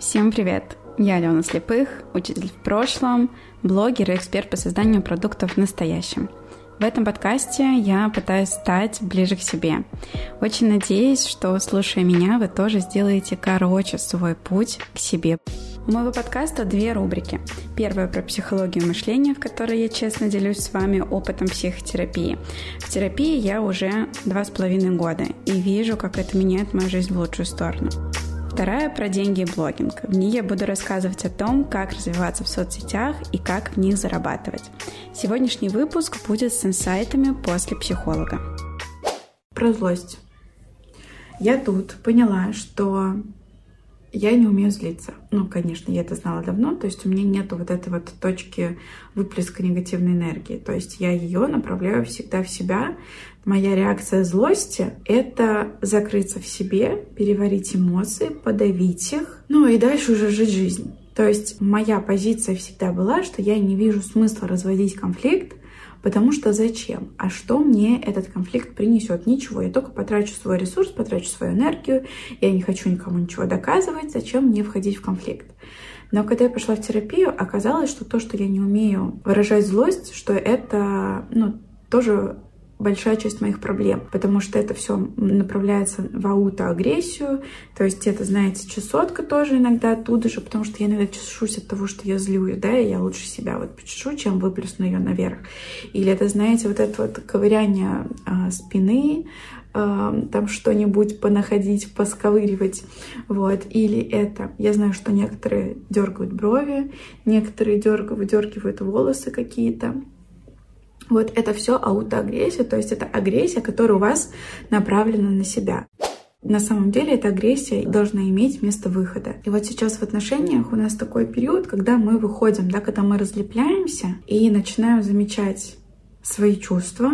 Всем привет! Я Алена Слепых, учитель в прошлом, блогер и эксперт по созданию продуктов в настоящем. В этом подкасте я пытаюсь стать ближе к себе. Очень надеюсь, что, слушая меня, вы тоже сделаете короче свой путь к себе. У моего подкаста две рубрики. Первая про психологию мышления, в которой я честно делюсь с вами опытом психотерапии. В терапии я уже два с половиной года и вижу, как это меняет мою жизнь в лучшую сторону. Вторая про деньги и блогинг. В ней я буду рассказывать о том, как развиваться в соцсетях и как в них зарабатывать. Сегодняшний выпуск будет с инсайтами после психолога. Про злость. Я тут поняла, что я не умею злиться. Ну, конечно, я это знала давно, то есть у меня нету вот этой вот точки выплеска негативной энергии. То есть я ее направляю всегда в себя. Моя реакция злости — это закрыться в себе, переварить эмоции, подавить их, ну и дальше уже жить жизнь. То есть моя позиция всегда была, что я не вижу смысла разводить конфликт, Потому что зачем? А что мне этот конфликт принесет? Ничего. Я только потрачу свой ресурс, потрачу свою энергию. Я не хочу никому ничего доказывать. Зачем мне входить в конфликт? Но когда я пошла в терапию, оказалось, что то, что я не умею выражать злость, что это ну, тоже большая часть моих проблем, потому что это все направляется в аутоагрессию, то есть это, знаете, чесотка тоже иногда оттуда же, потому что я иногда чешусь от того, что я злюсь, да, и я лучше себя вот почешу, чем выплесну ее наверх. Или это, знаете, вот это вот ковыряние э, спины, э, там что-нибудь понаходить, посковыривать, вот, или это, я знаю, что некоторые дергают брови, некоторые дергают, выдергивают волосы какие-то, вот это все аутоагрессия, то есть это агрессия, которая у вас направлена на себя. На самом деле эта агрессия должна иметь место выхода. И вот сейчас в отношениях у нас такой период, когда мы выходим, да, когда мы разлепляемся и начинаем замечать свои чувства,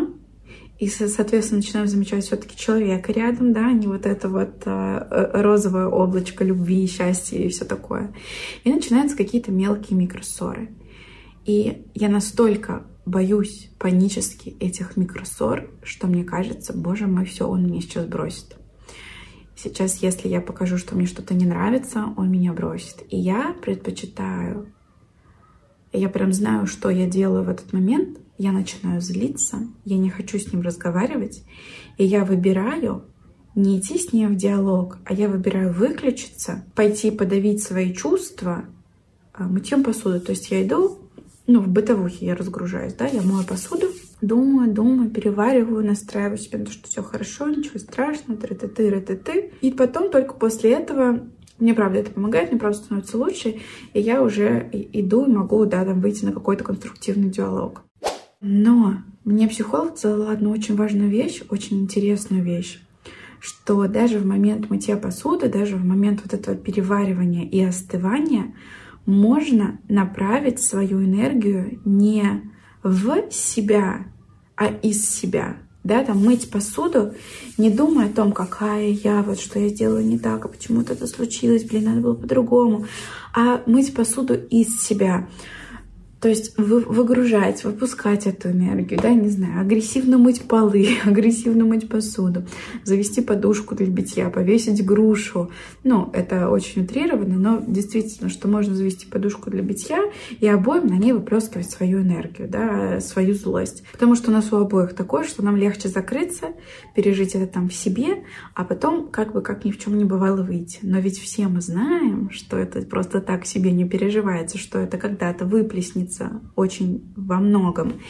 и, соответственно, начинаем замечать все-таки человека рядом, да, а не вот это вот э, розовое облачко любви, счастья и все такое. И начинаются какие-то мелкие микросоры. И я настолько боюсь панически этих микросор, что мне кажется, боже мой, все, он меня сейчас бросит. Сейчас, если я покажу, что мне что-то не нравится, он меня бросит. И я предпочитаю, я прям знаю, что я делаю в этот момент, я начинаю злиться, я не хочу с ним разговаривать, и я выбираю не идти с ним в диалог, а я выбираю выключиться, пойти подавить свои чувства а, мытьем посуды. То есть я иду ну, в бытовухе я разгружаюсь, да, я мою посуду, думаю, думаю, перевариваю, настраиваю себя на то, что все хорошо, ничего страшного, тры-ты-ты, ры-ты-ты. И потом только после этого мне правда это помогает, мне правда становится лучше, и я уже иду и могу, да, там выйти на какой-то конструктивный диалог. Но мне психолог сказала одну очень важную вещь, очень интересную вещь, что даже в момент мытья посуды, даже в момент вот этого переваривания и остывания можно направить свою энергию не в себя, а из себя. Да, там мыть посуду, не думая о том, какая я, вот что я сделала не так, а почему то это случилось, блин, надо было по-другому, а мыть посуду из себя. То есть вы, выгружать, выпускать эту энергию, да, не знаю, агрессивно мыть полы, агрессивно мыть посуду, завести подушку для битья, повесить грушу. Ну, это очень утрированно, но действительно, что можно завести подушку для битья и обоим на ней выплескивать свою энергию, да, свою злость. Потому что у нас у обоих такое, что нам легче закрыться, пережить это там в себе, а потом как бы как ни в чем не бывало выйти. Но ведь все мы знаем, что это просто так себе не переживается, что это когда-то выплеснет измениться очень во многом.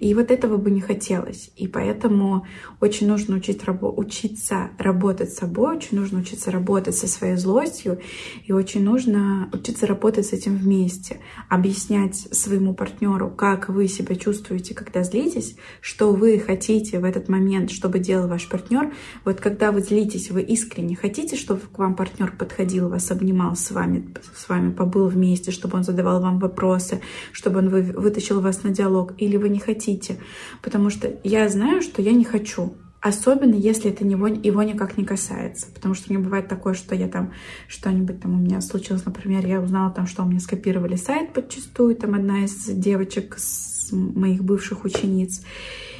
И вот этого бы не хотелось. И поэтому очень нужно учить, рабо учиться работать с собой, очень нужно учиться работать со своей злостью, и очень нужно учиться работать с этим вместе, объяснять своему партнеру, как вы себя чувствуете, когда злитесь, что вы хотите в этот момент, чтобы делал ваш партнер. Вот когда вы злитесь, вы искренне хотите, чтобы к вам партнер подходил, вас обнимал с вами, с вами побыл вместе, чтобы он задавал вам вопросы, чтобы он вытащил вас на диалог, или вы не хотите. Потому что я знаю, что я не хочу. Особенно, если это него, его никак не касается. Потому что мне бывает такое, что я там что-нибудь там у меня случилось, например, я узнала там, что у меня скопировали сайт подчастую, там одна из девочек, с моих бывших учениц.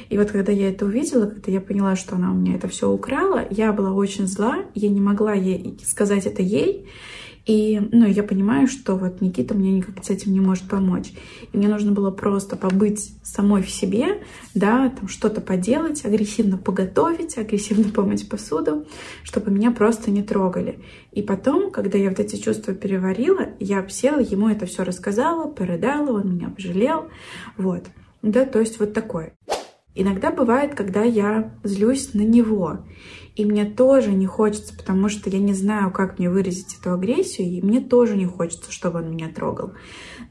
И вот когда я это увидела, когда я поняла, что она у меня это все украла, я была очень зла, я не могла ей сказать это ей, И, ну, я понимаю, что вот Никита мне никак с этим не может помочь. И мне нужно было просто побыть самой в себе, да, там что-то поделать, агрессивно поготовить, агрессивно помыть посуду, чтобы меня просто не трогали. И потом, когда я вот эти чувства переварила, я села, ему это все рассказала, передала, он меня пожалел, вот. Да, то есть вот такое. Иногда бывает, когда я злюсь на него. И мне тоже не хочется, потому что я не знаю, как мне выразить эту агрессию, и мне тоже не хочется, чтобы он меня трогал.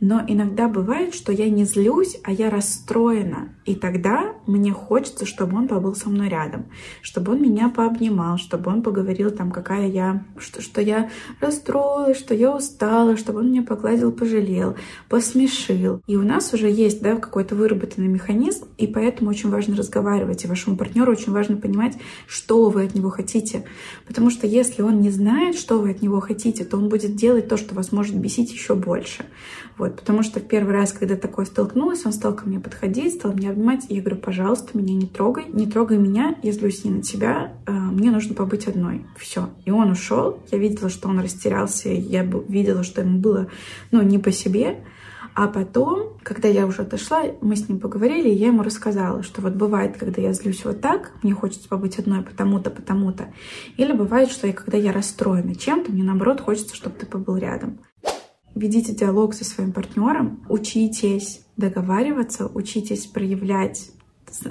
Но иногда бывает, что я не злюсь, а я расстроена. И тогда мне хочется, чтобы он побыл со мной рядом, чтобы он меня пообнимал, чтобы он поговорил там, какая я, что, что я расстроилась, что я устала, чтобы он меня погладил, пожалел, посмешил. И у нас уже есть да, какой-то выработанный механизм, и поэтому очень важно разговаривать, и вашему партнеру очень важно понимать, что вы от него хотите. Потому что если он не знает, что вы от него хотите, то он будет делать то, что вас может бесить еще больше. Вот, потому что в первый раз, когда такое столкнулась, он стал ко мне подходить, стал меня обнимать, и я говорю, пожалуйста, меня не трогай, не трогай меня, я злюсь не на тебя, э, мне нужно побыть одной. Все. И он ушел, я видела, что он растерялся, я видела, что ему было, ну, не по себе, а потом, когда я уже отошла, мы с ним поговорили, и я ему рассказала, что вот бывает, когда я злюсь вот так, мне хочется побыть одной потому-то, потому-то. Или бывает, что и когда я расстроена чем-то, мне наоборот хочется, чтобы ты побыл рядом. Ведите диалог со своим партнером, учитесь договариваться, учитесь проявлять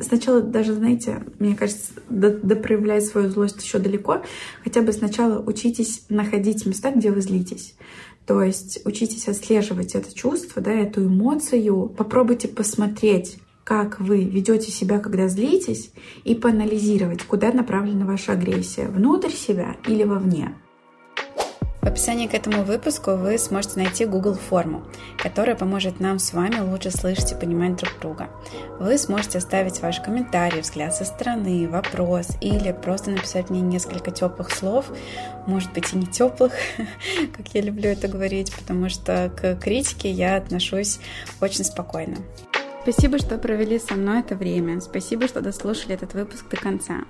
сначала даже, знаете, мне кажется, до, до проявлять свою злость еще далеко. Хотя бы сначала учитесь находить места, где вы злитесь. То есть учитесь отслеживать это чувство, да, эту эмоцию. Попробуйте посмотреть, как вы ведете себя, когда злитесь, и поанализировать, куда направлена ваша агрессия, внутрь себя или вовне. В описании к этому выпуску вы сможете найти Google форму, которая поможет нам с вами лучше слышать и понимать друг друга. Вы сможете оставить ваш комментарий, взгляд со стороны, вопрос или просто написать мне несколько теплых слов, может быть и не теплых, как я люблю это говорить, потому что к критике я отношусь очень спокойно. Спасибо, что провели со мной это время. Спасибо, что дослушали этот выпуск до конца.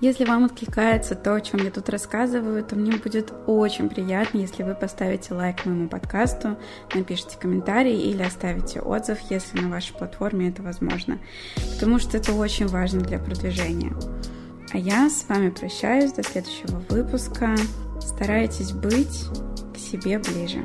Если вам откликается то, о чем я тут рассказываю, то мне будет очень приятно, если вы поставите лайк моему подкасту, напишите комментарий или оставите отзыв, если на вашей платформе это возможно, потому что это очень важно для продвижения. А я с вами прощаюсь до следующего выпуска. Старайтесь быть к себе ближе.